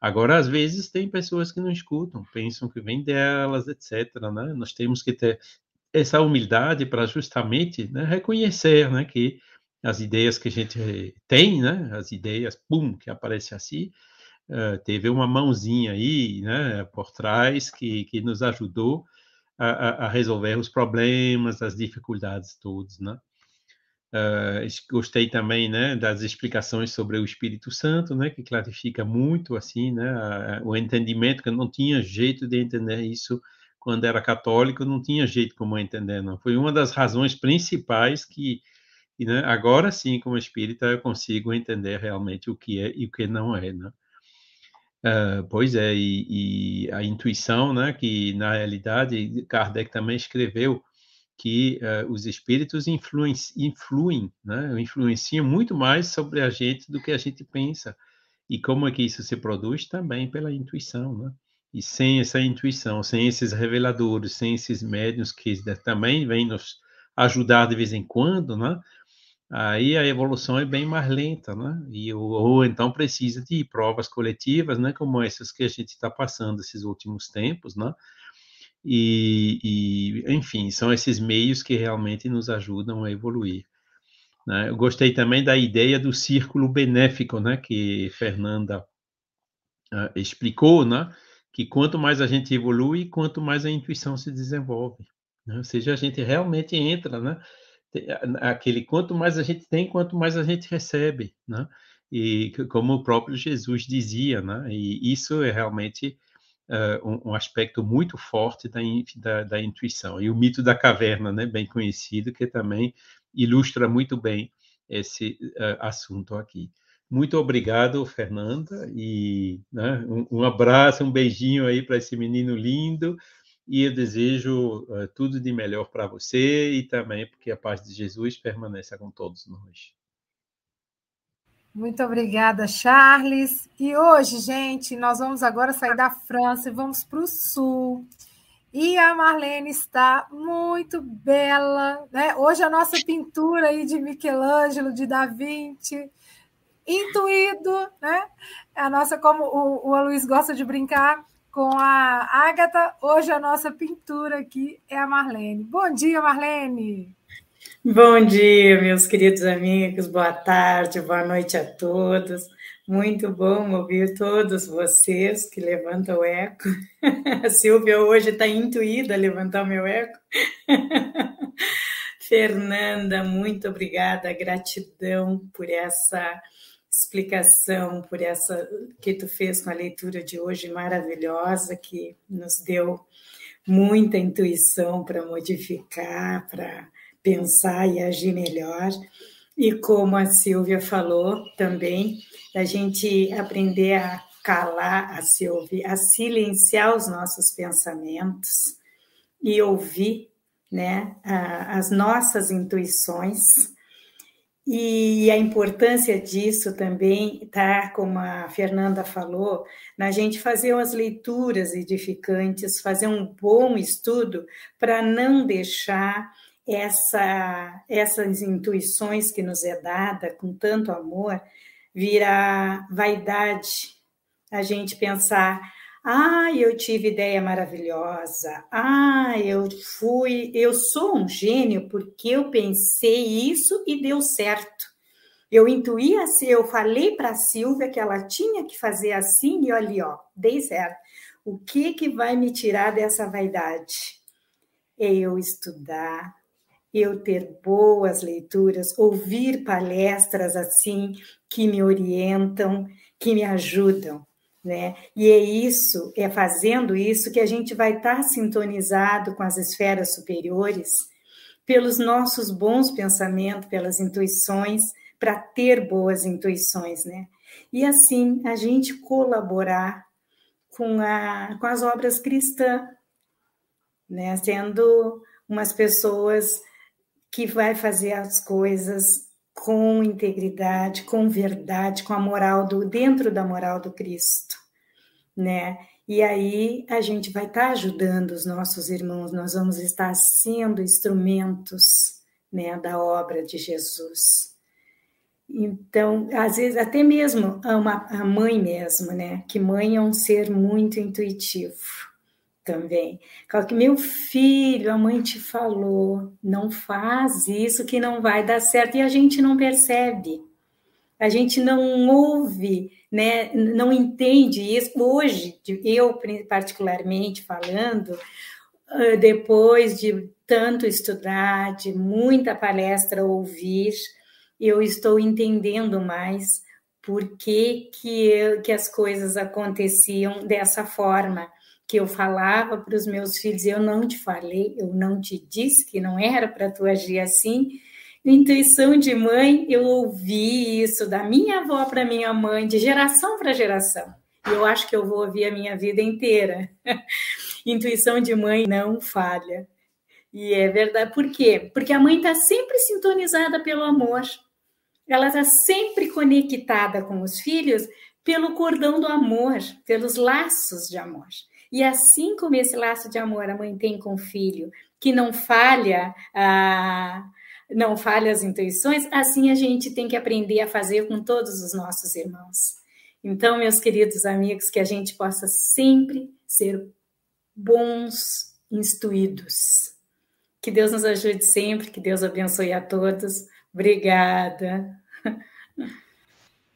Agora, às vezes, tem pessoas que não escutam, pensam que vem delas, etc. Né? Nós temos que ter essa humildade para justamente né, reconhecer né, que as ideias que a gente tem, né, as ideias, pum, que aparece assim, uh, teve uma mãozinha aí, né, por trás que, que nos ajudou a, a resolver os problemas, as dificuldades todas, né? Uh, gostei também né, das explicações sobre o Espírito Santo, né, que clarifica muito assim, né, a, o entendimento que eu não tinha jeito de entender isso quando era católico, não tinha jeito como entender, não. Foi uma das razões principais que, né, agora sim, como espírita, eu consigo entender realmente o que é e o que não é, né. Uh, pois é, e, e, a intuição, né, que na realidade Kardec também escreveu que uh, os espíritos influem, influem né, influenciam muito mais sobre a gente do que a gente pensa. E como é que isso se produz? Também pela intuição, né? E sem essa intuição, sem esses reveladores, sem esses médios que também vêm nos ajudar de vez em quando, né? Aí a evolução é bem mais lenta, né? E, ou, ou então precisa de provas coletivas, né? Como essas que a gente está passando esses últimos tempos, né? E, e, enfim, são esses meios que realmente nos ajudam a evoluir. Né? Eu gostei também da ideia do círculo benéfico, né, que Fernanda uh, explicou, né, que quanto mais a gente evolui, quanto mais a intuição se desenvolve. Né? Ou seja, a gente realmente entra, né, aquele quanto mais a gente tem, quanto mais a gente recebe, né? E como o próprio Jesus dizia, né? E isso é realmente uh, um, aspecto muito forte da, da, da, intuição. E o mito da caverna, né, bem conhecido, que também ilustra muito bem esse uh, assunto aqui. Muito obrigado, Fernanda, e né, um, um, abraço, um beijinho aí para esse menino lindo, e eu desejo uh, tudo de melhor para você e também porque a paz de Jesus permaneça com todos nós. Muito obrigada, Charles. E hoje, gente, nós vamos agora sair da França e vamos para o Sul. E a Marlene está muito bela, né? Hoje a nossa pintura aí de Michelangelo, de Da Vinci, intuído, né? A nossa, como o, o Luiz gosta de brincar com a Ágata, hoje a nossa pintura aqui é a Marlene. Bom dia, Marlene! Bom dia, meus queridos amigos, boa tarde, boa noite a todos. Muito bom ouvir todos vocês que levantam o eco. A Silvia hoje está intuída a levantar o meu eco. Fernanda, muito obrigada, gratidão por essa explicação, por essa que tu fez com a leitura de hoje maravilhosa, que nos deu muita intuição para modificar, para pensar e agir melhor. E como a Silvia falou também, a gente aprender a calar, a ouvir, a silenciar os nossos pensamentos e ouvir né, as nossas intuições E a importância disso também tá, como a Fernanda falou, na gente fazer umas leituras edificantes, fazer um bom estudo para não deixar essa, essas intuições que nos é dada com tanto amor virar vaidade. A gente pensar, ah, eu tive ideia maravilhosa. Ah, eu fui, eu sou um gênio porque eu pensei isso e deu certo. Eu intuí assim, eu falei para a Silvia que ela tinha que fazer assim e olha, ó, dei certo. O que que vai me tirar dessa vaidade? É eu estudar, eu ter boas leituras, ouvir palestras assim que me orientam, que me ajudam né? E é isso, é fazendo isso que a gente vai estar sintonizado com as esferas superiores, pelos nossos bons pensamentos, pelas intuições, para ter boas intuições, né? E assim a gente colaborar com, a, com as obras cristãs, né? Sendo umas pessoas que vai fazer as coisas com integridade, com verdade, com a moral do dentro da moral do Cristo, né? E aí a gente vai estar tá ajudando os nossos irmãos, nós vamos estar sendo instrumentos, né, da obra de Jesus. Então, às vezes até mesmo uma, a mãe mesmo, né? Que mãe é um ser muito intuitivo também. Fala que meu filho, a mãe te falou, não faz isso que não vai dar certo e a gente não percebe. A gente não ouve, né? Não entende isso. Hoje, eu particularmente falando, depois de tanto estudar, de muita palestra ouvir, eu estou entendendo mais por que, que, que as coisas aconteciam dessa forma que eu falava para os meus filhos, eu não te falei, eu não te disse que não era para tu agir assim. Intuição de mãe, eu ouvi isso da minha avó para minha mãe, de geração para geração. E eu acho que eu vou ouvir a minha vida inteira. Intuição de mãe não falha. E é verdade. Por quê? Porque a mãe está sempre sintonizada pelo amor. Ela está sempre conectada com os filhos pelo cordão do amor, pelos laços de amor. E assim como esse laço de amor a mãe tem com o filho, que não falha, ah, não falha as intuições, assim a gente tem que aprender a fazer com todos os nossos irmãos. Então, meus queridos amigos, que a gente possa sempre ser bons instruídos. Que Deus nos ajude sempre, que Deus abençoe a todos. Obrigada.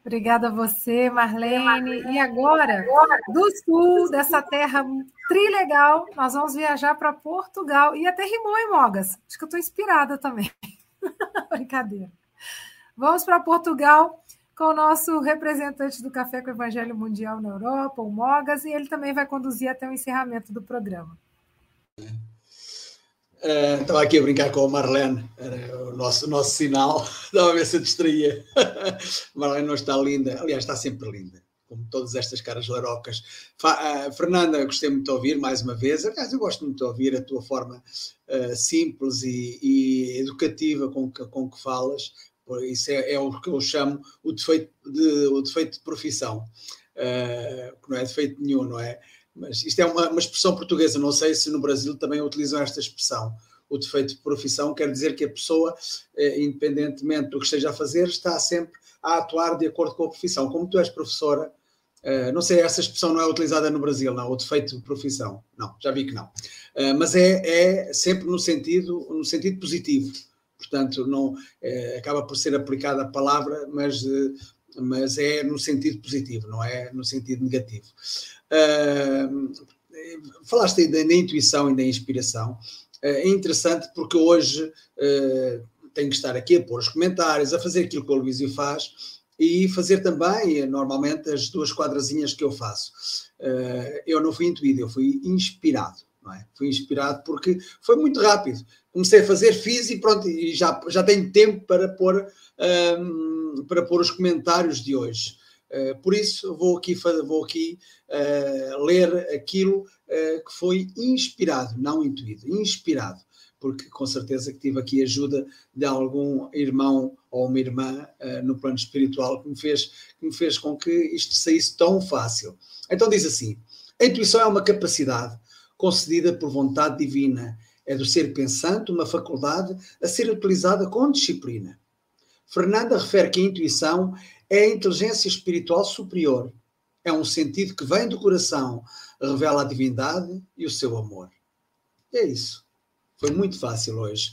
Obrigada a você, Marlene. E agora, do sul dessa terra trilegal, nós vamos viajar para Portugal. E até rimou, hein, Mogas? Acho que eu estou inspirada também. Brincadeira. Vamos para Portugal com o nosso representante do Café com o Evangelho Mundial na Europa, o Mogas, e ele também vai conduzir até o encerramento do programa. Uh, estava aqui a brincar com a Marlene, era o nosso, nosso sinal, estava a ver se distraía. Marlene não está linda, aliás, está sempre linda, como todas estas caras larocas. Fa uh, Fernanda, gostei muito de ouvir mais uma vez. Aliás, eu gosto muito de ouvir a tua forma uh, simples e, e, educativa com que, com que falas. Isso é, é, o que eu chamo o defeito de, o defeito de profissão, que não é defeito nenhum, não é? Mas isto é uma, uma, expressão portuguesa, não sei se no Brasil também utilizam esta expressão. O defeito de profissão quer dizer que a pessoa, eh, independentemente do que esteja a fazer, está sempre a atuar de acordo com a profissão. Como tu és professora, eh, não sei, essa expressão não é utilizada no Brasil, não, o defeito de profissão. Não, já vi que não. Eh, mas é, é sempre no sentido, no sentido positivo. Portanto, não, acaba por ser aplicada a palavra, mas, mas é no sentido positivo, não é no sentido negativo. Uh, falaste da, da, intuição e da inspiração. Uh, é interessante porque hoje uh, tenho que estar aqui a pôr os comentários, a fazer aquilo que o Luísio faz e fazer também, normalmente, as duas quadrazinhas que eu faço. Eu não fui intuído, eu fui inspirado. Não é? Fui inspirado porque foi muito rápido. Comecei a fazer, fiz e pronto, e já, já tenho tempo para pôr, um, para pôr os comentários de hoje. Eh, por isso, vou aqui, vou aqui uh, ler aquilo uh, que foi inspirado, não intuído, inspirado. porque com certeza que tive aqui ajuda de algum irmão ou uma irmã uh, no plano espiritual que me, fez, que me fez com que isto saísse tão fácil. Então diz assim: a intuição é uma capacidade concedida por vontade divina, é do ser pensante uma faculdade a ser utilizada com disciplina. Fernanda refere que a intuição é a inteligência espiritual superior, é um sentido que vem do coração, revela a divindade e o seu amor. É isso. Foi muito fácil hoje.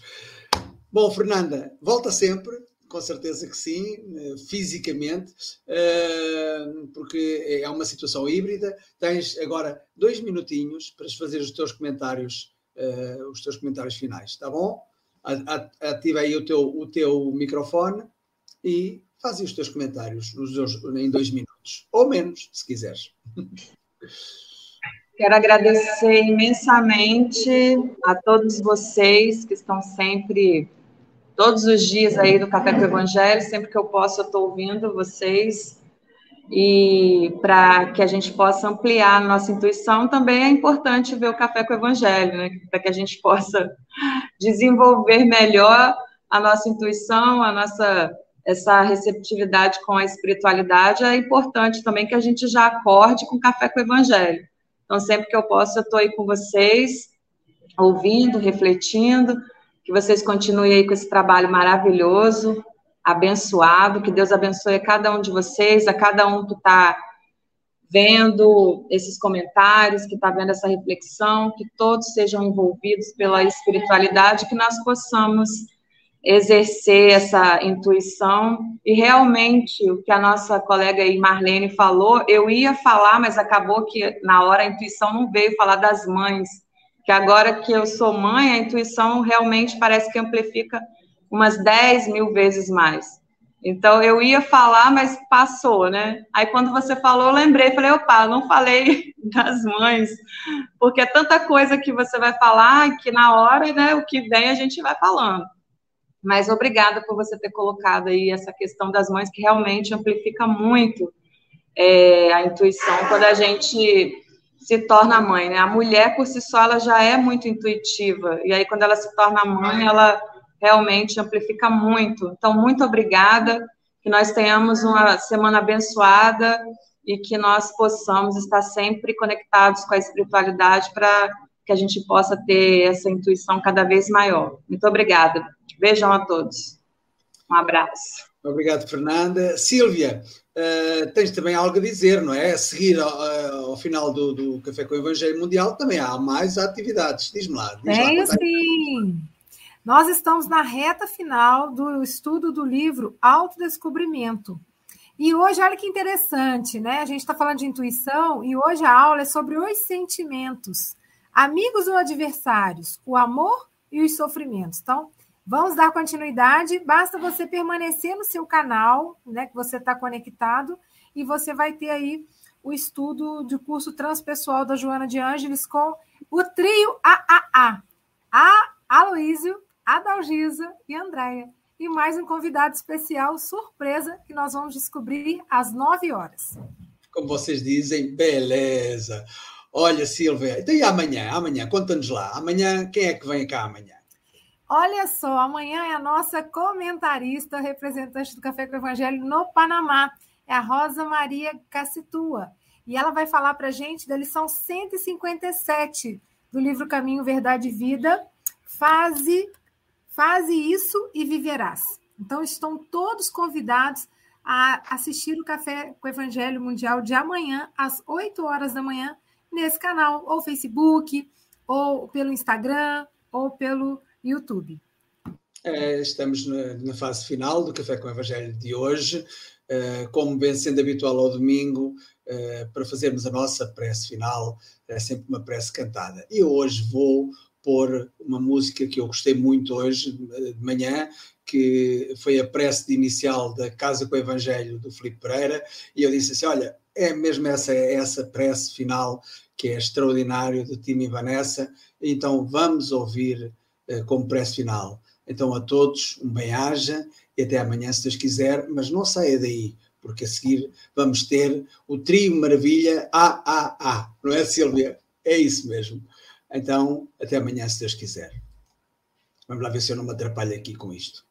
Bom, Fernanda, volta sempre, com certeza que sim, eh, fisicamente, eh, porque é uma situação híbrida. Tens agora dois minutinhos para fazer os teus comentários, eh, os teus comentários finais, tá bom? Ativa aí o teu, o teu microfone e faz os teus comentários nos em dois minutos, ou menos, se quiseres. Quero agradecer imensamente a todos vocês que estão sempre, todos os dias aí do Café com o Evangelho, sempre que eu posso, eu estou ouvindo vocês. E para que a gente possa ampliar a nossa intuição, também é importante ver o Café com o Evangelho, né? para que a gente possa desenvolver melhor a nossa intuição, a nossa essa receptividade com a espiritualidade, é importante também que a gente já acorde com o Café com o Evangelho então, sempre que eu posso, eu estou aí com vocês, ouvindo, refletindo, que vocês continuem aí com esse trabalho maravilhoso, abençoado, que Deus abençoe a cada um de vocês, a cada um que está vendo esses comentários, que está vendo essa reflexão, que todos sejam envolvidos pela espiritualidade, que nós possamos exercer essa intuição. E realmente o que a nossa colega Marlene falou, eu ia falar, mas acabou que na hora a intuição não veio falar das mães, que agora que eu sou mãe, a intuição realmente parece que amplifica umas 10 mil vezes mais. Então eu ia falar, mas passou, né? Aí quando você falou, eu lembrei, falei, opa, não falei das mães, porque é tanta coisa que você vai falar que na hora, né, o que vem a gente vai falando. Mas obrigada por você ter colocado aí essa questão das mães, que realmente amplifica muito é, a intuição quando a gente se torna mãe, né? A mulher por si só ela já é muito intuitiva e aí quando ela se torna mãe, ela realmente amplifica muito. Então muito obrigada, que nós tenhamos uma semana abençoada e que nós possamos estar sempre conectados com a espiritualidade para que a gente possa ter essa intuição cada vez maior. Muito obrigada. Beijão a todos. Um abraço. Obrigado, Fernanda. Silvia, uh, tens também algo a dizer, não é? A seguir ao, uh, ao final do, do, Café com o Evangelho Mundial também há mais atividades. Diz-me lá. Diz lá, sim. Nós estamos na reta final do estudo do livro Autodescobrimento. E hoje, olha que interessante, né? A gente está falando de intuição e hoje a aula é sobre os sentimentos, amigos ou adversários, o amor e os sofrimentos. Então, Vamos dar continuidade. Basta você permanecer no seu canal, né, que você está conectado, e você vai ter aí o estudo de curso transpessoal da Joana de Ângeles com o trio AAA. A Aloísio, a Dalgisa e Andréia. E mais um convidado especial, surpresa, que nós vamos descobrir às nove horas. Como vocês dizem, beleza. Olha, Silvia, então e amanhã? Amanhã, conta-nos lá. Amanhã, quem é que vem cá amanhã? Olha só, amanhã é a nossa comentarista, representante do Café com o Evangelho no Panamá, é a Rosa Maria Cacitua. E ela vai falar para a gente da lição 157 do livro Caminho, Verdade e Vida. Faze, faze isso e viverás. Então, estão todos convidados a assistir o Café com o Evangelho Mundial de amanhã, às 8 horas da manhã, nesse canal, ou Facebook, ou pelo Instagram, ou pelo YouTube. É, estamos na, na, fase final do Café com o Evangelho de hoje. É, como bem sendo habitual ao domingo, é, para fazermos a nossa prece final, é sempre uma prece cantada. E hoje vou pôr uma música que eu gostei muito hoje de manhã, que foi a prece inicial da Casa com o Evangelho do Filipe Pereira, e eu disse assim: olha, é mesmo essa, essa prece final que é extraordinário do time Vanessa, então vamos ouvir como prece final. Então, a todos, um bem-aja e até amanhã, se Deus quiser, mas não saia daí, porque a seguir vamos ter o trio maravilha AAA, não é, Silvia? É isso mesmo. Então, até amanhã, se Deus quiser. Vamos lá ver se eu não me atrapalho aqui com isto.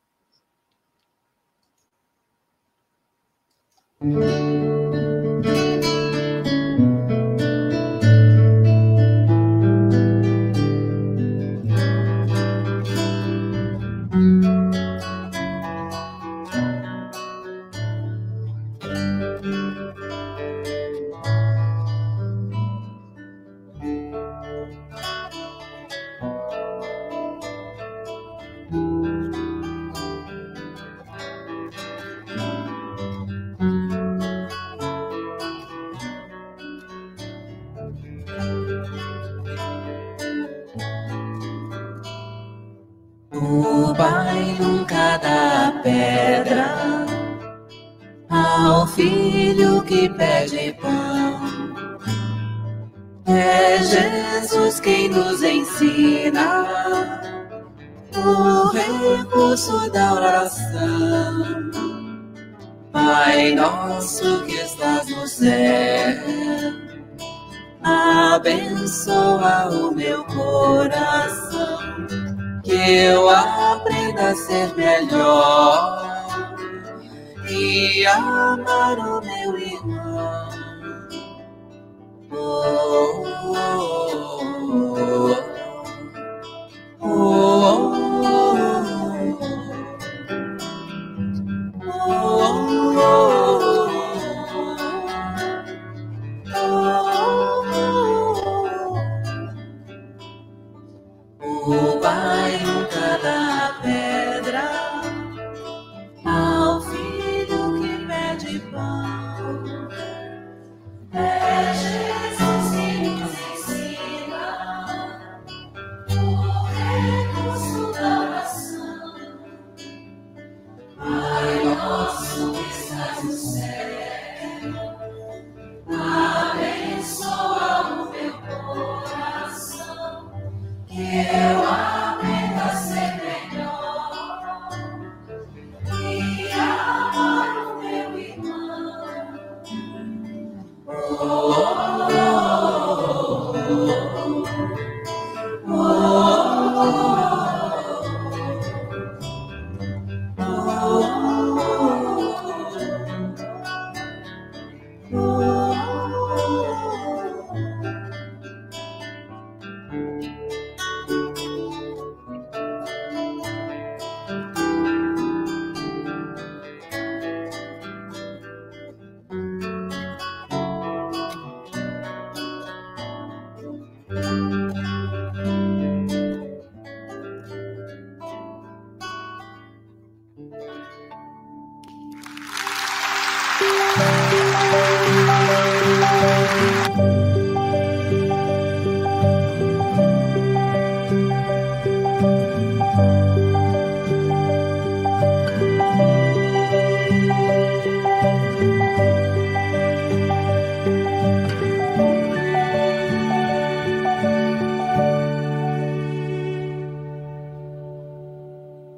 E amar o